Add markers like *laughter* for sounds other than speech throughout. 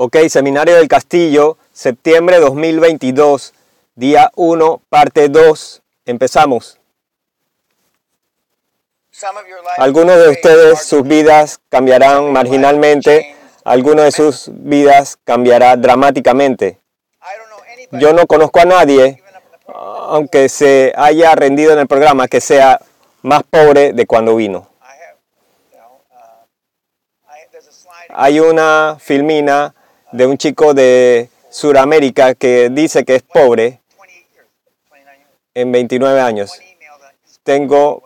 Ok, Seminario del Castillo, septiembre 2022, día 1, parte 2. Empezamos. Algunos de ustedes, sus vidas cambiarán marginalmente, algunos de sus vidas cambiará dramáticamente. Yo no conozco a nadie, aunque se haya rendido en el programa, que sea más pobre de cuando vino. Hay una filmina de un chico de Sudamérica que dice que es pobre en 29 años. Tengo,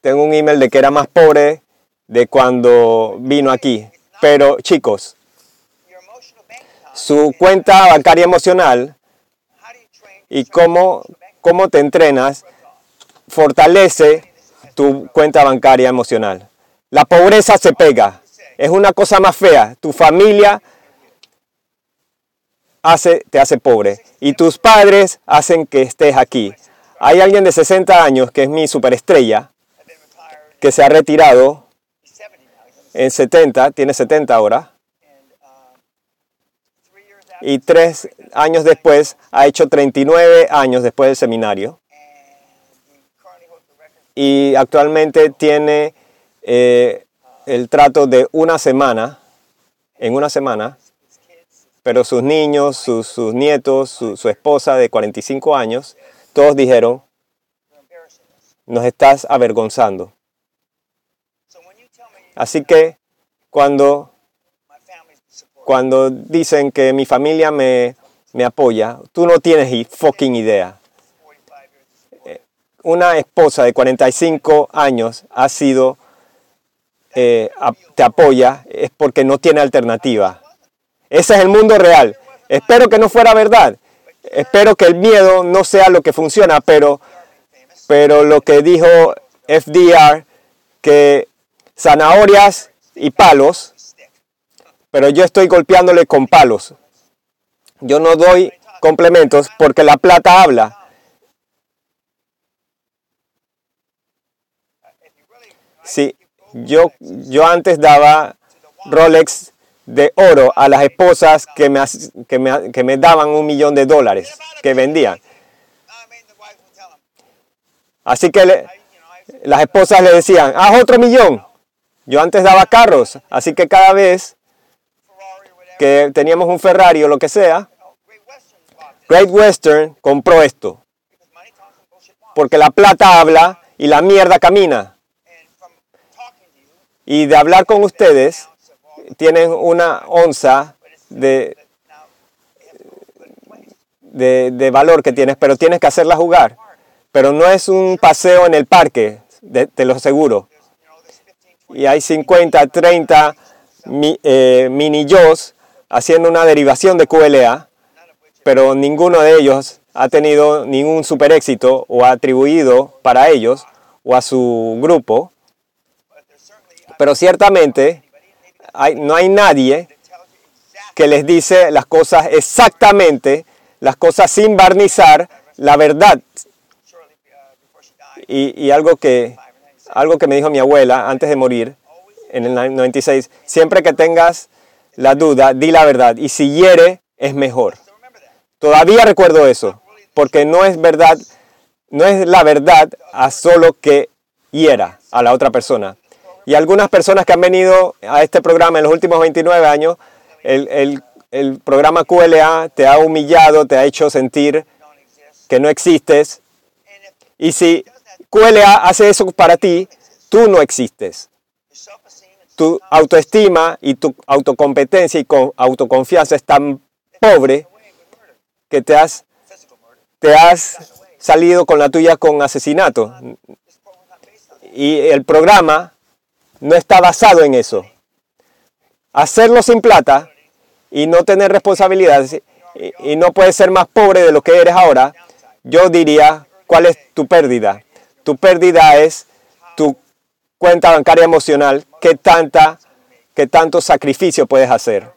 tengo un email de que era más pobre de cuando vino aquí. Pero chicos, su cuenta bancaria emocional y cómo, cómo te entrenas fortalece tu cuenta bancaria emocional. La pobreza se pega. Es una cosa más fea. Tu familia hace, te hace pobre. Y tus padres hacen que estés aquí. Hay alguien de 60 años que es mi superestrella, que se ha retirado en 70, tiene 70 ahora, y tres años después ha hecho 39 años después del seminario. Y actualmente tiene eh, el trato de una semana, en una semana, pero sus niños, sus, nietos, su, su esposa de 45 años, todos dijeron, nos estás avergonzando. Así que cuando, cuando dicen que mi familia me, me apoya, tú no tienes fucking idea. Eh, una esposa de 45 años ha sido, eh, te apoya, es porque no tiene alternativa. Ese es el mundo real. Espero que no fuera verdad. Espero que el miedo no sea lo que funciona, pero, pero lo que dijo FDR, que zanahorias y palos, pero yo estoy golpeándole con palos. Yo no doy complementos porque la plata habla. Sí, yo, yo antes daba Rolex de oro a las esposas que me, que me, que me daban un millón de dólares, que vendían. Así que las esposas le decían, haz otro millón. Yo antes daba carros, así que cada vez que teníamos un Ferrari o lo que sea, Great Western compró esto. Porque la plata habla y la mierda camina. Y de hablar con ustedes, tienen una onza de, de, valor que tienes, pero tienes que hacerla jugar. Pero no es un paseo en el parque, te lo aseguro. Y hay 50, 30 eh, mini YOS haciendo una derivación de QLA, pero ninguno de ellos ha tenido ningún super éxito o ha atribuido para ellos o a su grupo. Pero ciertamente no hay nadie que les dice las cosas exactamente, las cosas sin barnizar, la verdad. Y, algo, que, algo que me dijo mi abuela antes de morir, en el 96, siempre que tengas la duda, di la verdad. Y si hiere, es mejor. Todavía recuerdo eso, porque no es verdad, no es la verdad a solo que hiera a la otra persona. Y algunas personas que han venido a este programa en los últimos 29 años, el, programa QLA te ha humillado, te ha hecho sentir que no existes. Y si QLA hace eso para ti, tú no existes. Tu autoestima y tu autocompetencia y autoconfianza es tan pobre que te has, te has salido con la tuya con asesinato. Y el programa no está basado en eso. Hacerlo sin plata y no tener responsabilidades y, no puedes ser más pobre de lo que eres ahora, yo diría, ¿cuál es tu pérdida? Tu pérdida es tu cuenta bancaria emocional, qué, tanta, qué tanto sacrificio puedes hacer.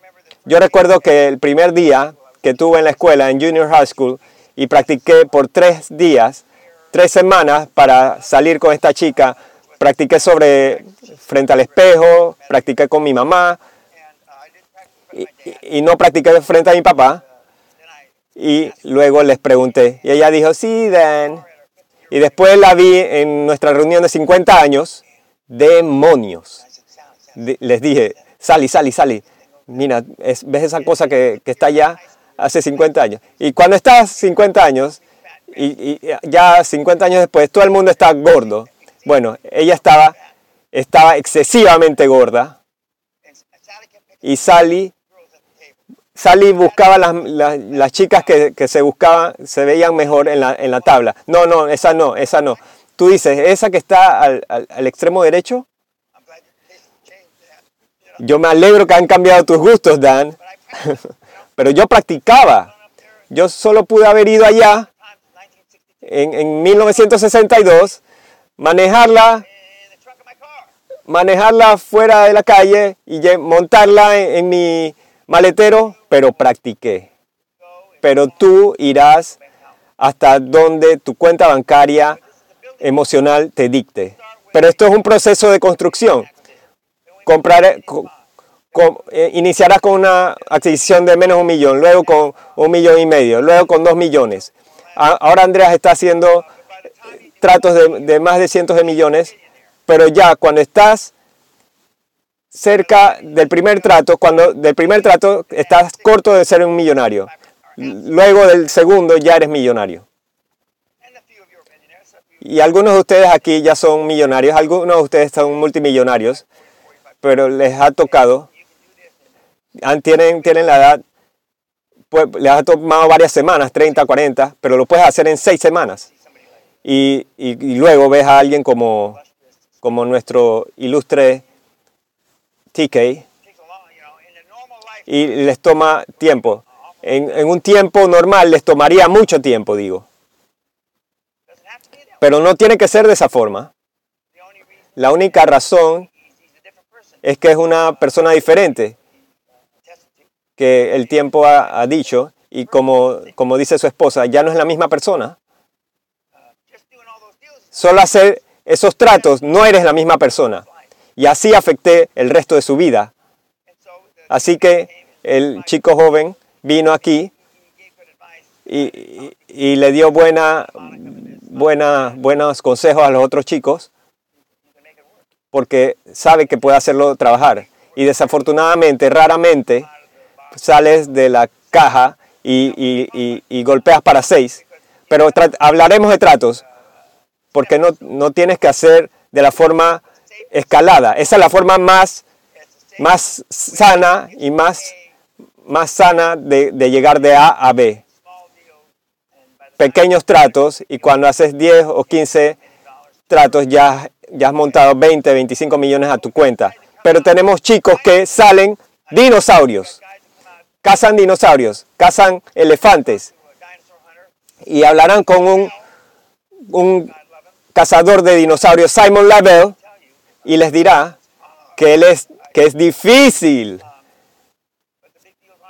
Yo recuerdo que el primer día que tuve en la escuela, en Junior High School, y practiqué por tres días, tres semanas para salir con esta chica, practiqué sobre frente al espejo, practiqué con mi mamá y, no practiqué frente a mi papá. Y luego les pregunté. Y ella dijo, sí, Dan. Y después la vi en nuestra reunión de 50 años. Demonios. Les dije, Sally, Sally, Sally. Mira, es- ¿ves esa cosa que, que está allá hace 50 años? Y cuando estás 50 años, y ya 50 años después, todo el mundo está gordo. Bueno, ella estaba, estaba excesivamente gorda. Y Sally Sally buscaba las, las- las chicas que, que se buscaban, se veían mejor en la, en la tabla. No, no, esa no, esa no. Tú dices, esa que está al, al- extremo derecho. Yo me alegro que han cambiado tus gustos, Dan. *laughs* Pero yo practicaba. Yo solo pude haber ido allá en, en 1962, manejarla manejarla fuera de la calle y montarla en, mi maletero, pero practiqué. Pero tú irás hasta donde tu cuenta bancaria emocional te dicte. Pero esto es un proceso de construcción. Compraré, co- co- eh, iniciarás con una adquisición de menos un millón, luego con un millón y medio, luego con dos millones. Ahora Andreas está haciendo eh, tratos de más de cientos de millones, pero ya cuando estás cerca del primer trato, cuando del primer trato estás corto de ser un millonario. Luego del segundo ya eres millonario. Y algunos de ustedes aquí ya son millonarios, algunos de ustedes son multimillonarios, pero les ha tocado, tienen, la edad, pues, les ha tomado varias semanas, 30, 40, pero lo puedes hacer en seis semanas. Y- y luego ves a alguien como, como nuestro ilustre TK y les toma tiempo. En, un tiempo normal les tomaría mucho tiempo, digo. Pero no tiene que ser de esa forma. La única razón es que es una persona diferente que el tiempo ha, ha dicho y como, como dice su esposa, ya no es la misma persona. Solo hacer esos tratos no eres la misma persona. Y así afecté el resto de su vida. Así que el chico joven vino aquí y, y- le dio buena, buena, buenos consejos a los otros chicos porque sabe que puede hacerlo trabajar. Y desafortunadamente, raramente, sales de la caja y, y- golpeas para seis. Pero hablaremos de tratos porque no, no tienes que hacer de la forma escalada. Esa es la forma más, más sana y más, más sana de, de llegar de A a B. Pequeños tratos y cuando haces 10 o 15 tratos ya, ya has montado 20, 25 millones a tu cuenta. Pero tenemos chicos que salen dinosaurios, cazan dinosaurios, cazan elefantes y hablarán con un, un cazador de dinosaurios, Simon Lavelle, y les dirá que, él es, que es difícil,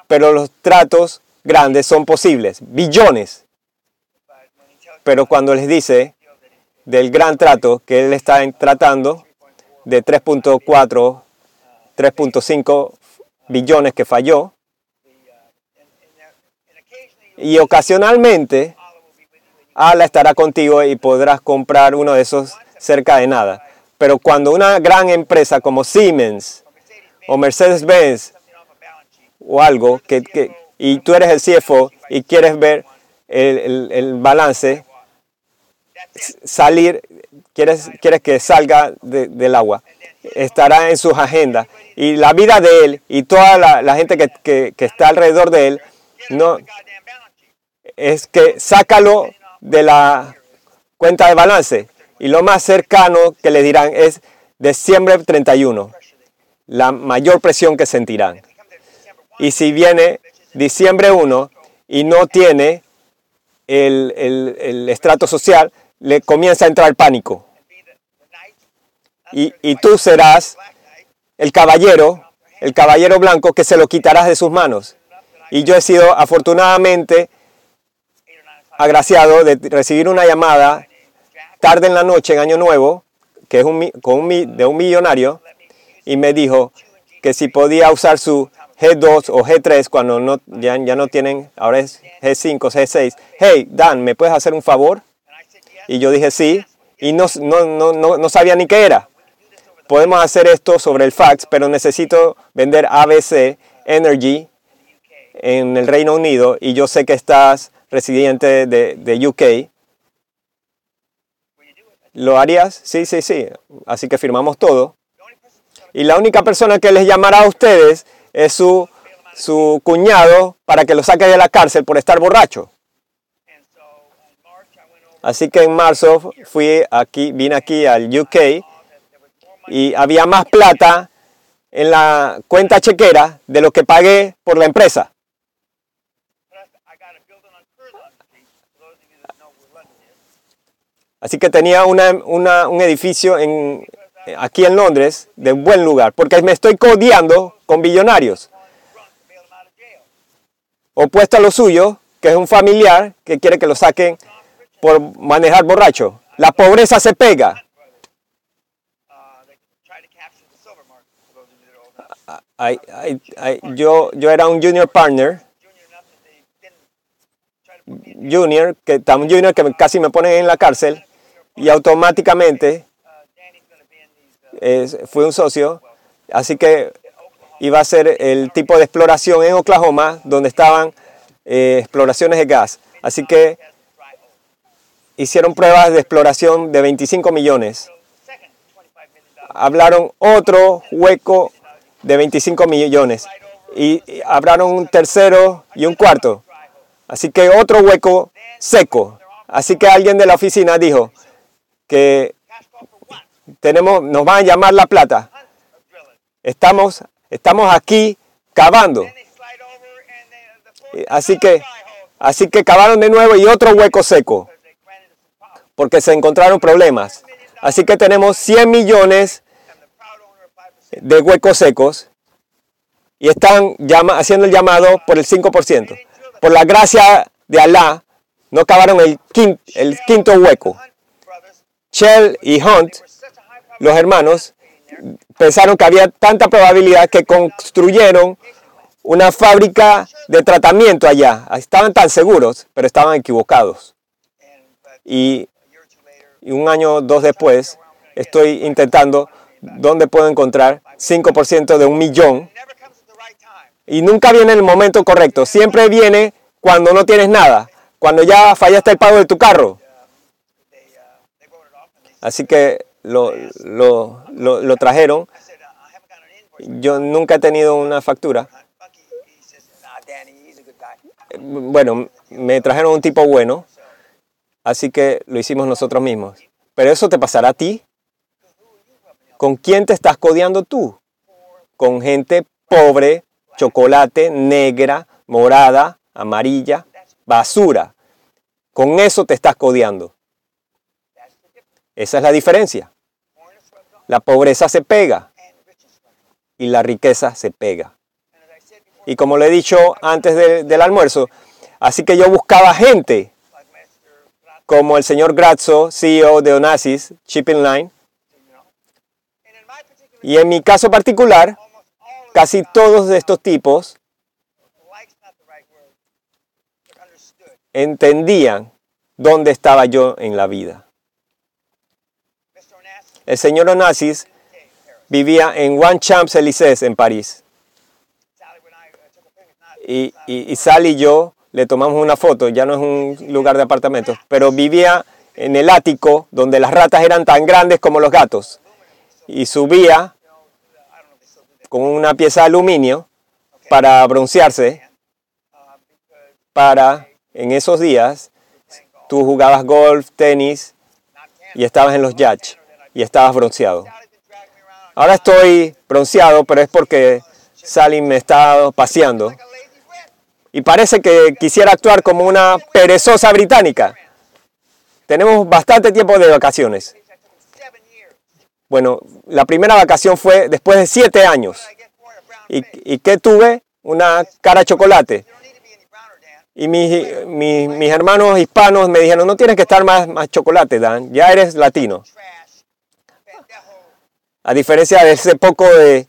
pero los tratos grandes son posibles, billones. Pero cuando les dice del gran trato que él está tratando, de 3.4, 3.5 billones que falló, y ocasionalmente Ala estará contigo y podrás comprar uno de esos cerca de nada. Pero cuando una gran empresa como Siemens o Mercedes-Benz o algo, que, y tú eres el CFO y quieres ver el, el- balance, salir, quieres, quieres que salga de- del agua, estará en sus agendas. Y la vida de él y toda la, la gente que, que- que está alrededor de él, no, es que sácalo de la cuenta de balance. Y lo más cercano que le dirán es diciembre 31, la mayor presión que sentirán. Y si viene diciembre 1 y no tiene el, el- estrato social, le comienza a entrar pánico. Y, y tú serás el caballero, el caballero blanco que se lo quitarás de sus manos. Y yo he sido afortunadamente agraciado de recibir una llamada tarde en la noche en Año Nuevo, que es un, con un de un millonario, y me dijo que si podía usar su G2 o G3 cuando no, ya, ya no tienen, ahora es G5, G6. Hey, Dan, ¿me puedes hacer un favor? Y yo dije sí, y no, no, no, no sabía ni qué era. Podemos hacer esto sobre el fax, pero necesito vender ABC Energy en el Reino Unido y yo sé que estás residente de, de UK. ¿Lo harías? Sí, sí, sí. Así que firmamos todo. Y la única persona que les llamará a ustedes es su, su cuñado para que lo saque de la cárcel por estar borracho. Así que en marzo fui aquí, vine aquí al UK y había más plata en la cuenta chequera de lo que pagué por la empresa. Así que tenía una, una, un edificio en, aquí en Londres de buen lugar, porque me estoy codeando con billonarios. Opuesto a lo suyo, que es un familiar que quiere que lo saquen por manejar borracho. La pobreza se pega. yo, yo era un junior partner, junior, que tan junior que casi me ponen en la cárcel y automáticamente fui un socio, así que iba a ser el tipo de exploración en Oklahoma donde estaban eh, exploraciones de gas. Así que hicieron pruebas de exploración de 25 millones. Hablaron otro hueco de 25 millones y hablaron un tercero y un cuarto. Así que otro hueco seco. Así que alguien de la oficina dijo que tenemos, nos van a llamar la plata. Estamos, estamos aquí cavando. Así que, así que cavaron de nuevo y otro hueco seco, porque se encontraron problemas. Así que tenemos 100 millones de huecos secos y están llama, haciendo el llamado por el 5%. Por la gracia de Alá, no cavaron el quinto, el quinto hueco. Shell y Hunt, los hermanos, pensaron que había tanta probabilidad que construyeron una fábrica de tratamiento allá. Estaban tan seguros, pero estaban equivocados. Y, un año o dos después, estoy intentando dónde puedo encontrar 5% de un millón. Y nunca viene el momento correcto. Siempre viene cuando no tienes nada. Cuando ya fallaste el pago de tu carro. Así que lo, lo, lo, trajeron. Yo nunca he tenido una factura. Bueno, me trajeron un tipo bueno, así que lo hicimos nosotros mismos. Pero eso te pasará a ti. ¿Con quién te estás codeando tú? Con gente pobre, chocolate, negra, morada, amarilla, basura. Con eso te estás codeando. Esa es la diferencia. La pobreza se pega y la riqueza se pega. Y como le he dicho antes del almuerzo, así que yo buscaba gente como el señor Grazzo, CEO de Onassis Shipping Line. Y en mi caso particular, casi todos de estos tipos entendían dónde estaba yo en la vida. El señor Onassis vivía en One Champs-Élysées en París. Y, y, Sally y yo le tomamos una foto, ya no es un lugar de apartamentos, pero vivía en el ático donde las ratas eran tan grandes como los gatos. Y subía con una pieza de aluminio para broncearse, para en esos días tú jugabas golf, tenis y estabas en los yachts y estabas bronceado. Ahora estoy bronceado, pero es porque Salim me está paseando. Y parece que quisiera actuar como una perezosa británica. Tenemos bastante tiempo de vacaciones. Bueno, la primera vacación fue después de siete años. ¿Y, y qué tuve? Una cara chocolate. Y mis, mis, hermanos hispanos me dijeron, no tienes que estar más, más chocolate, Dan, ya eres latino. A diferencia de ese poco de,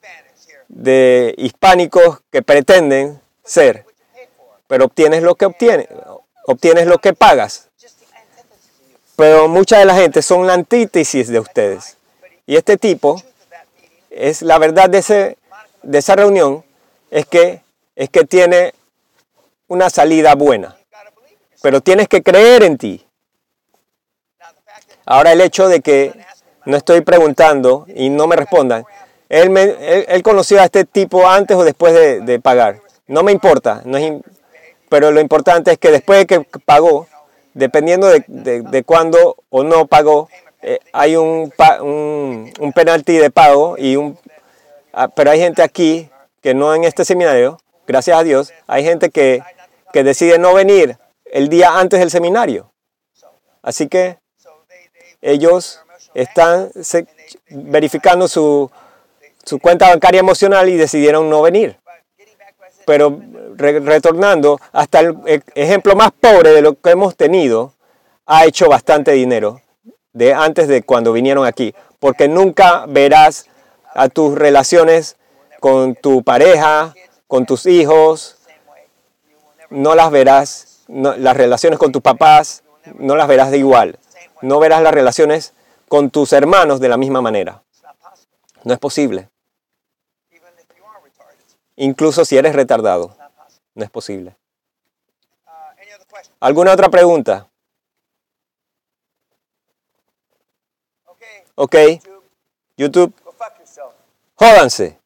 de hispánicos que pretenden ser, pero obtienes lo que obtienes, obtienes lo que pagas. Pero mucha de la gente son la antítesis de ustedes. Y este tipo es la verdad de, ese, de esa reunión es que, es que tiene una salida buena. Pero tienes que creer en ti. Ahora el hecho de que no estoy preguntando y no me respondan, él, él, conoció a este tipo antes o después de, pagar. No me importa, no es, pero lo importante es que después de que pagó, dependiendo de, de, cuándo o no pagó, eh, hay un, un, un, penalti de pago, y un, ah, pero hay gente aquí que no en este seminario, gracias a Dios, hay gente que, que decide no venir el día antes del seminario. Así que ellos están verificando su, su cuenta bancaria emocional y decidieron no venir. Pero retornando, hasta el e, ejemplo más pobre de lo que hemos tenido, ha hecho bastante dinero de antes de cuando vinieron aquí, porque nunca verás a tus relaciones con tu pareja, con tus hijos, no las verás, las relaciones con tus papás, no las verás de igual, no verás las relaciones con tus hermanos de la misma manera. No es posible. Incluso si eres retardado. No es posible. ¿Alguna otra pregunta? Ok. YouTube. Jódanse.